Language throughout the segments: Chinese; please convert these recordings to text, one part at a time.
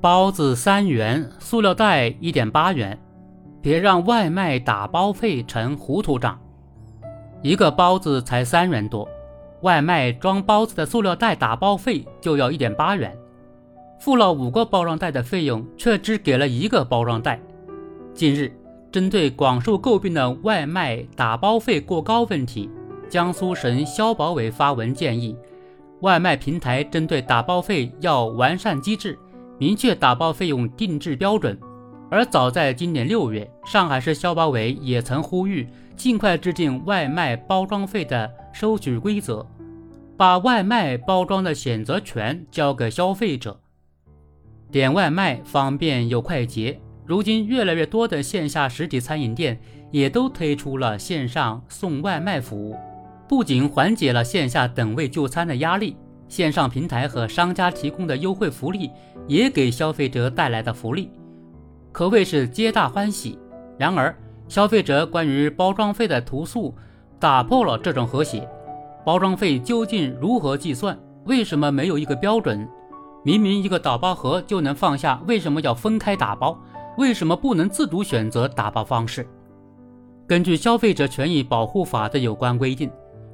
包子三元，塑料袋一点八元，别让外卖打包费成糊涂账。一个包子才三元多，外卖装包子的塑料袋打包费就要一点八元，付了五个包装袋的费用，却只给了一个包装袋。近日，针对广受诟病的外卖打包费过高问题，江苏省消保委发文建议，外卖平台针对打包费要完善机制。明确打包费用定制标准，而早在今年六月，上海市消保委也曾呼吁尽快制定外卖包装费的收取规则，把外卖包装的选择权交给消费者。点外卖方便又快捷，如今越来越多的线下实体餐饮店也都推出了线上送外卖服务，不仅缓解了线下等位就餐的压力。线上平台和商家提供的优惠福利，也给消费者带来的福利，可谓是皆大欢喜。然而，消费者关于包装费的投诉，打破了这种和谐。包装费究竟如何计算？为什么没有一个标准？明明一个打包盒就能放下，为什么要分开打包？为什么不能自主选择打包方式？根据《消费者权益保护法》的有关规定。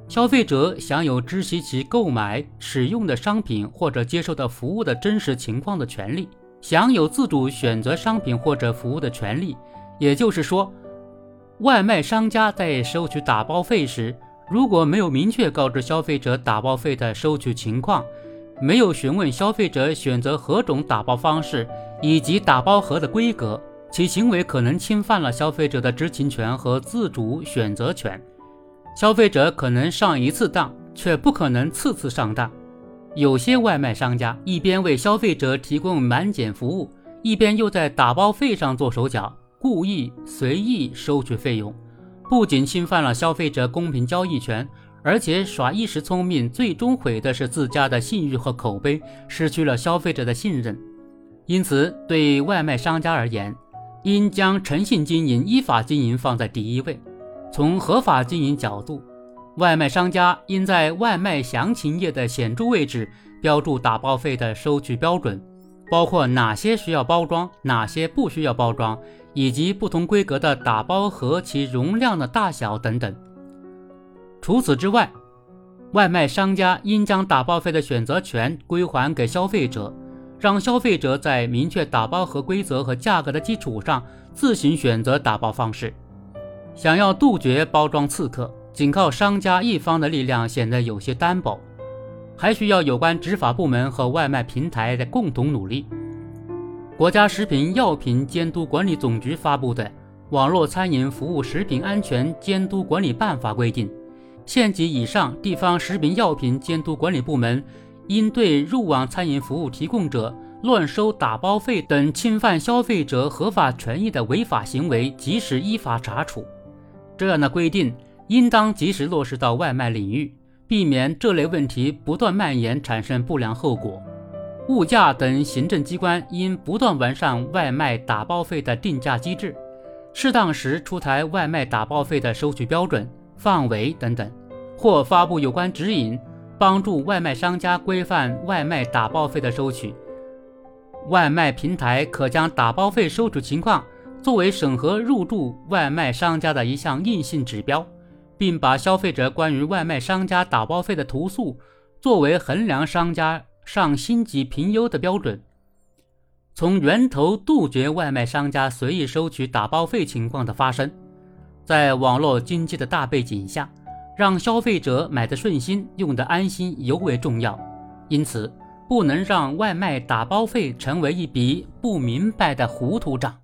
消费者享有知悉其购买、使用的商品或者接受的服务的真实情况的权利，享有自主选择商品或者服务的权利。也就是说，外卖商家在收取打包费时，如果没有明确告知消费者打包费的收取情况，没有询问消费者选择何种打包方式以及打包盒的规格，其行为可能侵犯了消费者的知情权和自主选择权。消费者可能上一次当，却不可能次次上当。有些外卖商家一边为消费者提供满减服务，一边又在打包费上做手脚，故意随意收取费用，不仅侵犯了消费者公平交易权，而且耍一时聪明，最终毁的是自家的信誉和口碑，失去了消费者的信任。因此，对外卖商家而言，应将诚信经营、依法经营放在第一位。从合法经营角度，外卖商家应在外卖详情页的显著位置标注打包费的收取标准，包括哪些需要包装，哪些不需要包装，以及不同规格的打包盒其容量的大小等等。除此之外，外卖商家应将打包费的选择权归还给消费者，让消费者在明确打包盒规则和价格的基础上自行选择打包方式。想要杜绝包装刺客，仅靠商家一方的力量显得有些单薄，还需要有关执法部门和外卖平台的共同努力。国家食品药品监督管理总局发布的《网络餐饮服务食品安全监督管理办法》规定，县级以上地方食品药品监督管理部门应对入网餐饮服务提供者乱收打包费等侵犯消费者合法权益的违法行为，及时依法查处。这样的规定应当及时落实到外卖领域，避免这类问题不断蔓延，产生不良后果。物价等行政机关应不断完善外卖打包费的定价机制，适当时出台外卖打包费的收取标准、范围等等，或发布有关指引，帮助外卖商家规范外卖打包费的收取。外卖平台可将打包费收取情况。作为审核入驻外卖商家的一项硬性指标，并把消费者关于外卖商家打包费的投诉作为衡量商家上星级评优的标准，从源头杜绝外卖商家随意收取打包费情况的发生。在网络经济的大背景下，让消费者买的顺心、用的安心尤为重要。因此，不能让外卖打包费成为一笔不明白的糊涂账。